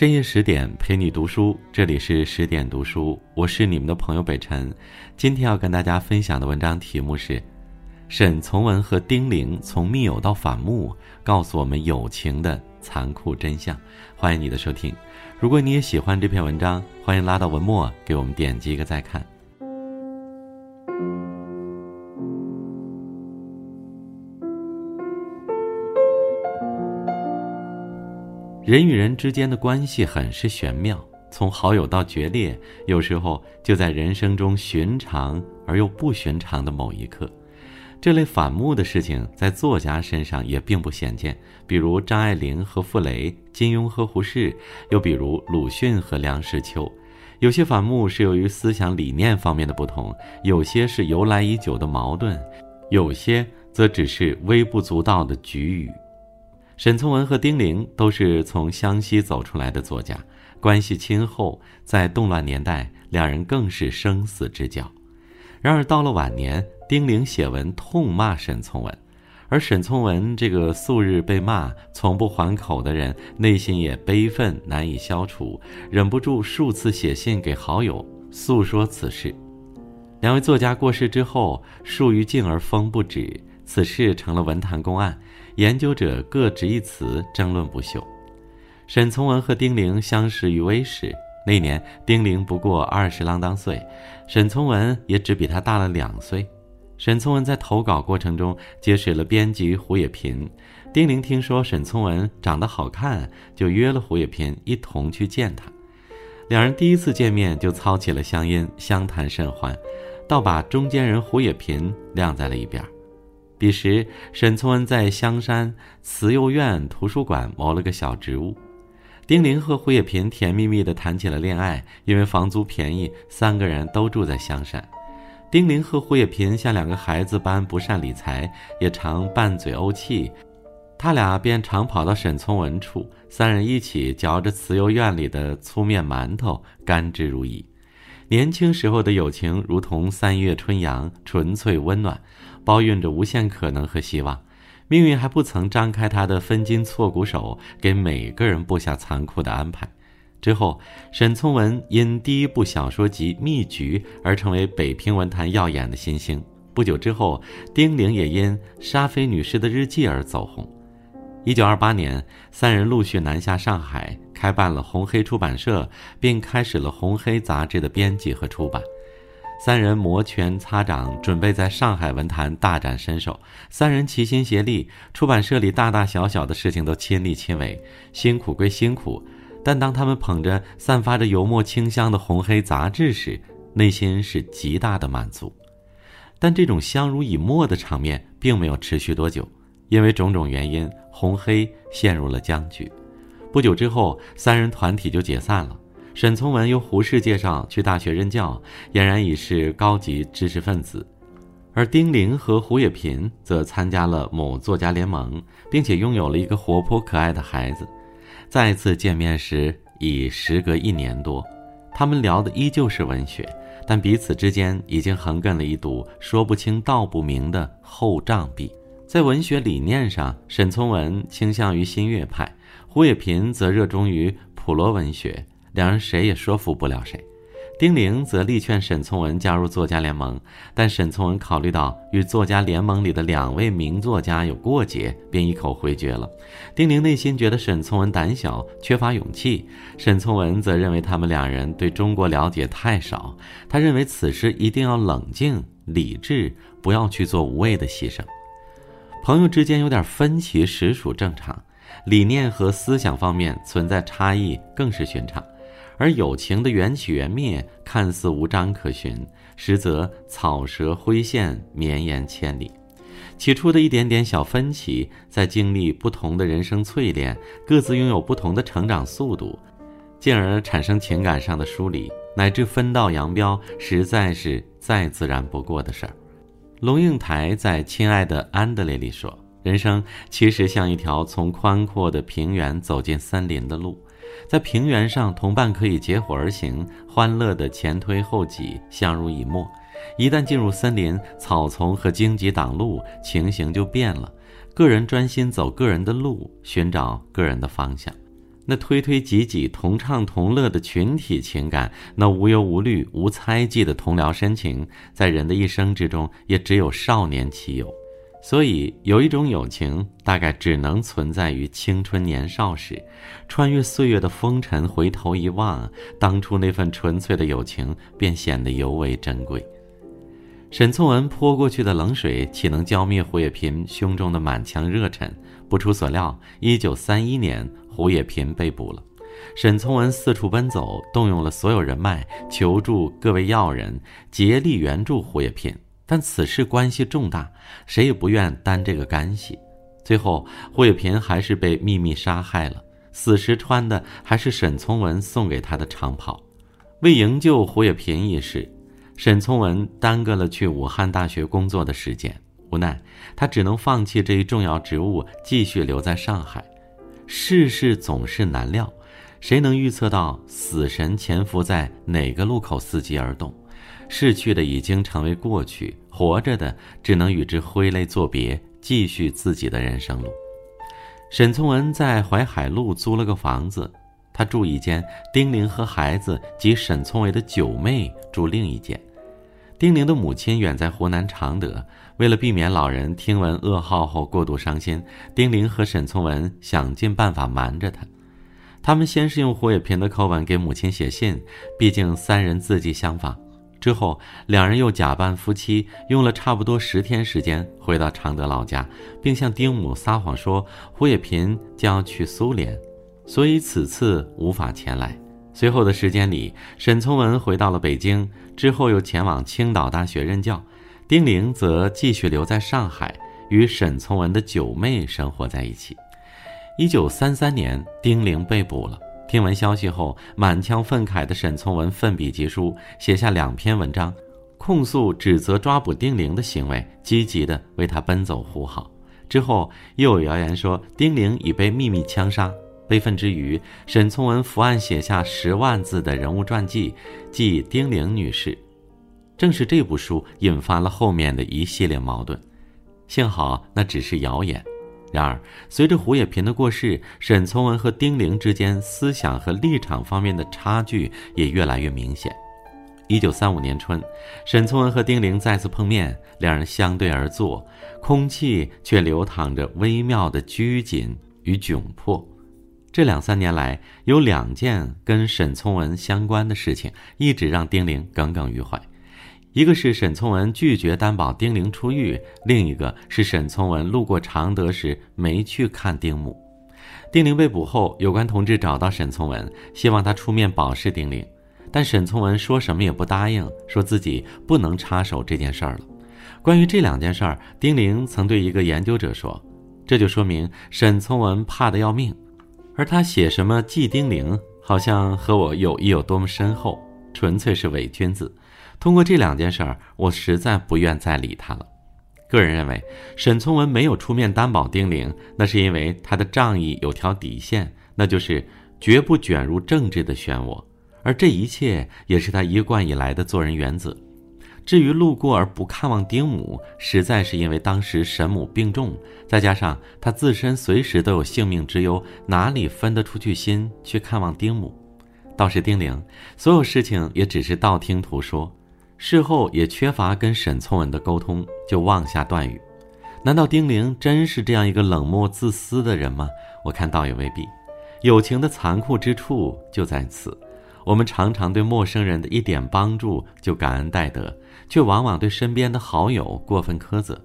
深夜十点陪你读书，这里是十点读书，我是你们的朋友北辰。今天要跟大家分享的文章题目是：沈从文和丁玲从密友到反目，告诉我们友情的残酷真相。欢迎你的收听。如果你也喜欢这篇文章，欢迎拉到文末给我们点击一个再看。人与人之间的关系很是玄妙，从好友到决裂，有时候就在人生中寻常而又不寻常的某一刻。这类反目的事情在作家身上也并不鲜见，比如张爱玲和傅雷，金庸和胡适，又比如鲁迅和梁实秋。有些反目是由于思想理念方面的不同，有些是由来已久的矛盾，有些则只是微不足道的局域。沈从文和丁玲都是从湘西走出来的作家，关系亲厚，在动乱年代，两人更是生死之交。然而到了晚年，丁玲写文痛骂沈从文，而沈从文这个素日被骂、从不还口的人，内心也悲愤难以消除，忍不住数次写信给好友诉说此事。两位作家过世之后，树欲静而风不止，此事成了文坛公案。研究者各执一词，争论不休。沈从文和丁玲相识于微时，那年丁玲不过二十郎当岁，沈从文也只比他大了两岁。沈从文在投稿过程中结识了编辑胡也频，丁玲听说沈从文长得好看，就约了胡也频一同去见他。两人第一次见面就操起了乡音，相谈甚欢，倒把中间人胡也频晾在了一边。彼时，沈从文在香山慈幼院图书馆谋了个小职务，丁玲和胡也频甜蜜蜜地谈起了恋爱。因为房租便宜，三个人都住在香山。丁玲和胡也频像两个孩子般不善理财，也常拌嘴怄气，他俩便常跑到沈从文处，三人一起嚼着慈幼院里的粗面馒头，甘之如饴。年轻时候的友情如同三月春阳，纯粹温暖，包蕴着无限可能和希望。命运还不曾张开他的分金错骨手，给每个人布下残酷的安排。之后，沈从文因第一部小说集《秘局》而成为北平文坛耀眼的新星。不久之后，丁玲也因沙菲女士的日记而走红。一九二八年，三人陆续南下上海，开办了红黑出版社，并开始了红黑杂志的编辑和出版。三人摩拳擦掌，准备在上海文坛大展身手。三人齐心协力，出版社里大大小小的事情都亲力亲为。辛苦归辛苦，但当他们捧着散发着油墨清香的红黑杂志时，内心是极大的满足。但这种相濡以沫的场面并没有持续多久。因为种种原因，红黑陷入了僵局。不久之后，三人团体就解散了。沈从文由胡适介绍去大学任教，俨然已是高级知识分子；而丁玲和胡也频则参加了某作家联盟，并且拥有了一个活泼可爱的孩子。再次见面时，已时隔一年多，他们聊的依旧是文学，但彼此之间已经横亘了一堵说不清道不明的厚障壁。在文学理念上，沈从文倾向于新月派，胡也频则热衷于普罗文学，两人谁也说服不了谁。丁玲则力劝沈从文加入作家联盟，但沈从文考虑到与作家联盟里的两位名作家有过节，便一口回绝了。丁玲内心觉得沈从文胆小，缺乏勇气；沈从文则认为他们两人对中国了解太少，他认为此时一定要冷静理智，不要去做无谓的牺牲。朋友之间有点分歧，实属正常；理念和思想方面存在差异，更是寻常。而友情的缘起缘灭，看似无章可循，实则草蛇灰线，绵延千里。起初的一点点小分歧，在经历不同的人生淬炼，各自拥有不同的成长速度，进而产生情感上的疏离，乃至分道扬镳，实在是再自然不过的事儿。龙应台在《亲爱的安德烈》里说：“人生其实像一条从宽阔的平原走进森林的路，在平原上，同伴可以结伙而行，欢乐的前推后挤，相濡以沫；一旦进入森林，草丛和荆棘挡路，情形就变了。个人专心走个人的路，寻找个人的方向。那推推挤挤、同唱同乐的群体情感，那无忧无虑、无猜忌的同僚深情，在人的一生之中，也只有少年期有。所以，有一种友情，大概只能存在于青春年少时。穿越岁月的风尘，回头一望，当初那份纯粹的友情，便显得尤为珍贵。沈从文泼过去的冷水，岂能浇灭胡也频胸中的满腔热忱？不出所料，一九三一年，胡也频被捕了。沈从文四处奔走，动用了所有人脉，求助各位要人，竭力援助胡也频。但此事关系重大，谁也不愿担这个干系。最后，胡也频还是被秘密杀害了。死时穿的还是沈从文送给他的长袍。为营救胡也频一事，沈从文耽搁了去武汉大学工作的时间。无奈，他只能放弃这一重要职务，继续留在上海。世事总是难料，谁能预测到死神潜伏在哪个路口伺机而动？逝去的已经成为过去，活着的只能与之挥泪作别，继续自己的人生路。沈从文在淮海路租了个房子，他住一间，丁玲和孩子及沈从文的九妹住另一间。丁玲的母亲远在湖南常德，为了避免老人听闻噩耗后过度伤心，丁玲和沈从文想尽办法瞒着他。他们先是用胡也频的口吻给母亲写信，毕竟三人字迹相仿。之后，两人又假扮夫妻，用了差不多十天时间回到常德老家，并向丁母撒谎说胡也频将要去苏联，所以此次无法前来。随后的时间里，沈从文回到了北京，之后又前往青岛大学任教，丁玲则继续留在上海，与沈从文的九妹生活在一起。一九三三年，丁玲被捕了。听闻消息后，满腔愤慨的沈从文奋笔疾书，写下两篇文章，控诉、指责抓捕丁玲的行为，积极的为他奔走呼号。之后又有谣言说丁玲已被秘密枪杀。悲愤之余，沈从文伏案写下十万字的人物传记，记丁玲女士。正是这部书引发了后面的一系列矛盾。幸好那只是谣言。然而，随着胡也频的过世，沈从文和丁玲之间思想和立场方面的差距也越来越明显。一九三五年春，沈从文和丁玲再次碰面，两人相对而坐，空气却流淌着微妙的拘谨与窘迫。这两三年来，有两件跟沈从文相关的事情，一直让丁玲耿耿于怀。一个是沈从文拒绝担保丁玲出狱，另一个是沈从文路过常德时没去看丁母。丁玲被捕后，有关同志找到沈从文，希望他出面保释丁玲，但沈从文说什么也不答应，说自己不能插手这件事儿了。关于这两件事儿，丁玲曾对一个研究者说：“这就说明沈从文怕得要命，而他写什么祭丁玲，好像和我友谊有多么深厚，纯粹是伪君子。”通过这两件事儿，我实在不愿再理他了。个人认为，沈从文没有出面担保丁玲，那是因为他的仗义有条底线，那就是绝不卷入政治的漩涡。而这一切也是他一贯以来的做人原则。至于路过而不看望丁母，实在是因为当时沈母病重，再加上他自身随时都有性命之忧，哪里分得出去心去看望丁母？倒是丁玲，所有事情也只是道听途说。事后也缺乏跟沈从文的沟通，就妄下断语。难道丁玲真是这样一个冷漠自私的人吗？我看倒也未必。友情的残酷之处就在此：我们常常对陌生人的一点帮助就感恩戴德，却往往对身边的好友过分苛责。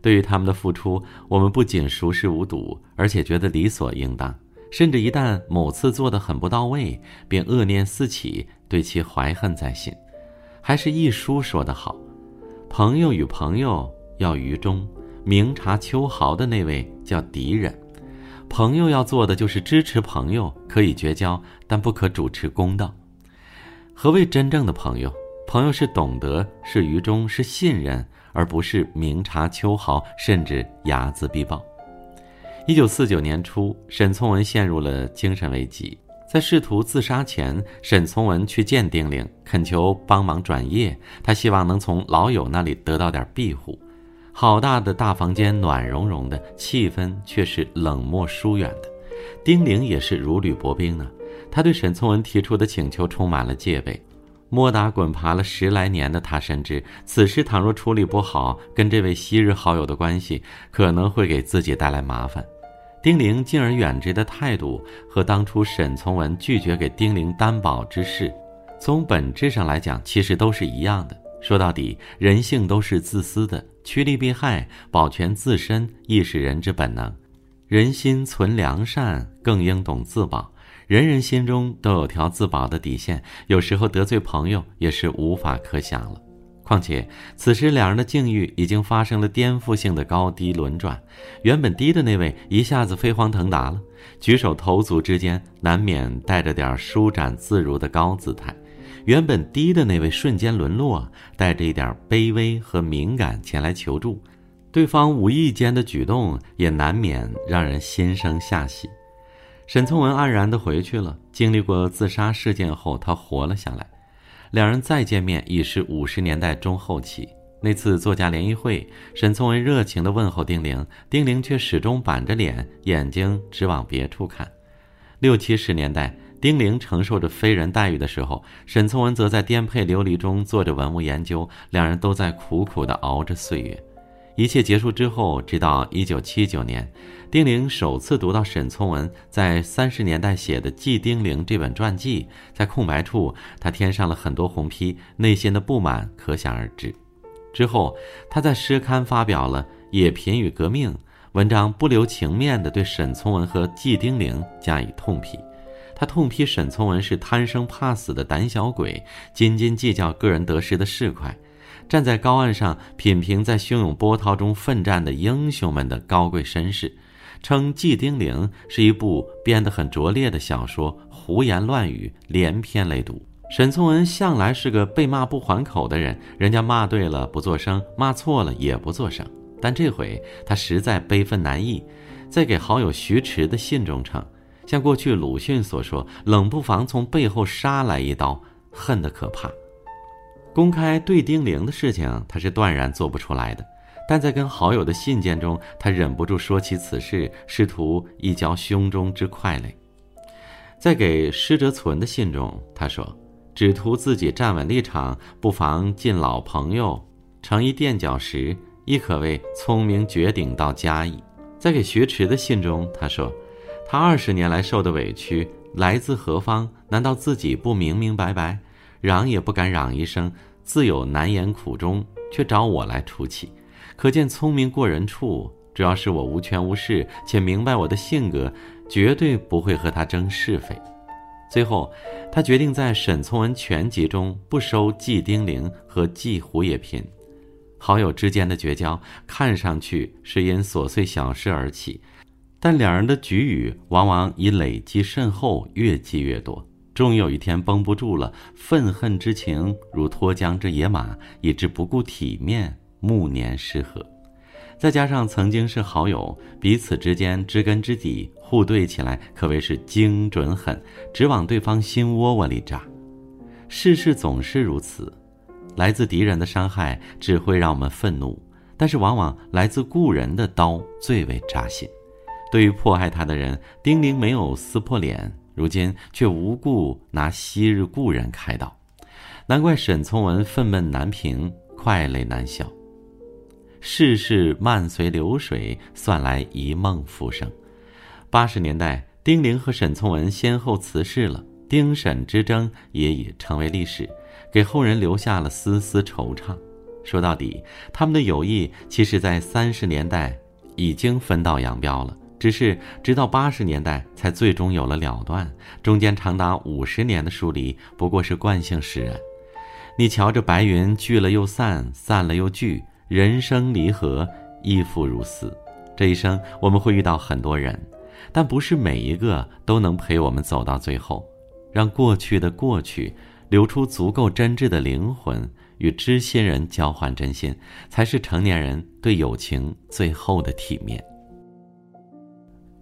对于他们的付出，我们不仅熟视无睹，而且觉得理所应当，甚至一旦某次做得很不到位，便恶念四起，对其怀恨在心。还是一书说得好，朋友与朋友要于衷。明察秋毫的那位叫敌人。朋友要做的就是支持朋友，可以绝交，但不可主持公道。何谓真正的朋友？朋友是懂得，是于衷，是信任，而不是明察秋毫，甚至睚眦必报。一九四九年初，沈从文陷入了精神危机。在试图自杀前，沈从文去见丁玲，恳求帮忙转业。他希望能从老友那里得到点庇护。好大的大房间，暖融融的，气氛却是冷漠疏远的。丁玲也是如履薄冰呢。他对沈从文提出的请求充满了戒备。摸打滚爬了十来年的他深知，此事倘若处理不好，跟这位昔日好友的关系可能会给自己带来麻烦。丁玲敬而远之的态度，和当初沈从文拒绝给丁玲担保之事，从本质上来讲，其实都是一样的。说到底，人性都是自私的，趋利避害、保全自身亦是人之本能。人心存良善，更应懂自保。人人心中都有条自保的底线，有时候得罪朋友也是无法可想了。况且此时两人的境遇已经发生了颠覆性的高低轮转，原本低的那位一下子飞黄腾达了，举手投足之间难免带着点舒展自如的高姿态；原本低的那位瞬间沦落，带着一点卑微和敏感前来求助，对方无意间的举动也难免让人心生下喜。沈从文黯然的回去了。经历过自杀事件后，他活了下来。两人再见面已是五十年代中后期。那次作家联谊会，沈从文热情地问候丁玲，丁玲却始终板着脸，眼睛直往别处看。六七十年代，丁玲承受着非人待遇的时候，沈从文则在颠沛流离中做着文物研究，两人都在苦苦地熬着岁月。一切结束之后，直到一九七九年，丁玲首次读到沈从文在三十年代写的《记丁玲》这本传记，在空白处，他添上了很多红批，内心的不满可想而知。之后，他在诗刊发表了《野贫与革命》文章，不留情面地对沈从文和《记丁玲》加以痛批。他痛批沈从文是贪生怕死的胆小鬼，斤斤计较个人得失的市侩。站在高岸上品评在汹涌波涛中奋战的英雄们的高贵身世，称《季丁玲》是一部编得很拙劣的小说，胡言乱语，连篇累牍。沈从文向来是个被骂不还口的人，人家骂对了不作声，骂错了也不作声。但这回他实在悲愤难抑，在给好友徐迟的信中称，像过去鲁迅所说：“冷不防从背后杀来一刀，恨得可怕。”公开对丁玲的事情，他是断然做不出来的。但在跟好友的信件中，他忍不住说起此事，试图一浇胸中之快泪。在给施哲存的信中，他说：“只图自己站稳立场，不妨尽老朋友，成一垫脚石，亦可谓聪明绝顶到家矣。”在给学迟的信中，他说：“他二十年来受的委屈来自何方？难道自己不明明白白？嚷也不敢嚷一声。”自有难言苦衷，却找我来出气，可见聪明过人处。主要是我无权无势，且明白我的性格，绝对不会和他争是非。最后，他决定在沈从文全集中不收季丁玲和季胡也嫔。好友之间的绝交，看上去是因琐碎小事而起，但两人的局语往往以累积甚厚，越积越多。终于有一天绷不住了，愤恨之情如脱缰之野马，以致不顾体面，暮年失和。再加上曾经是好友，彼此之间知根知底，互对起来可谓是精准狠，直往对方心窝窝里扎。世事总是如此，来自敌人的伤害只会让我们愤怒，但是往往来自故人的刀最为扎心。对于迫害他的人，丁玲没有撕破脸。如今却无故拿昔日故人开导，难怪沈从文愤懑难平，快泪难消。世事漫随流水，算来一梦浮生。八十年代，丁玲和沈从文先后辞世了，丁沈之争也已成为历史，给后人留下了丝丝惆怅。说到底，他们的友谊其实，在三十年代已经分道扬镳了。只是直到八十年代才最终有了了断，中间长达五十年的疏离不过是惯性使然。你瞧这白云聚了又散，散了又聚，人生离合亦复如斯。这一生我们会遇到很多人，但不是每一个都能陪我们走到最后。让过去的过去，留出足够真挚的灵魂，与知心人交换真心，才是成年人对友情最后的体面。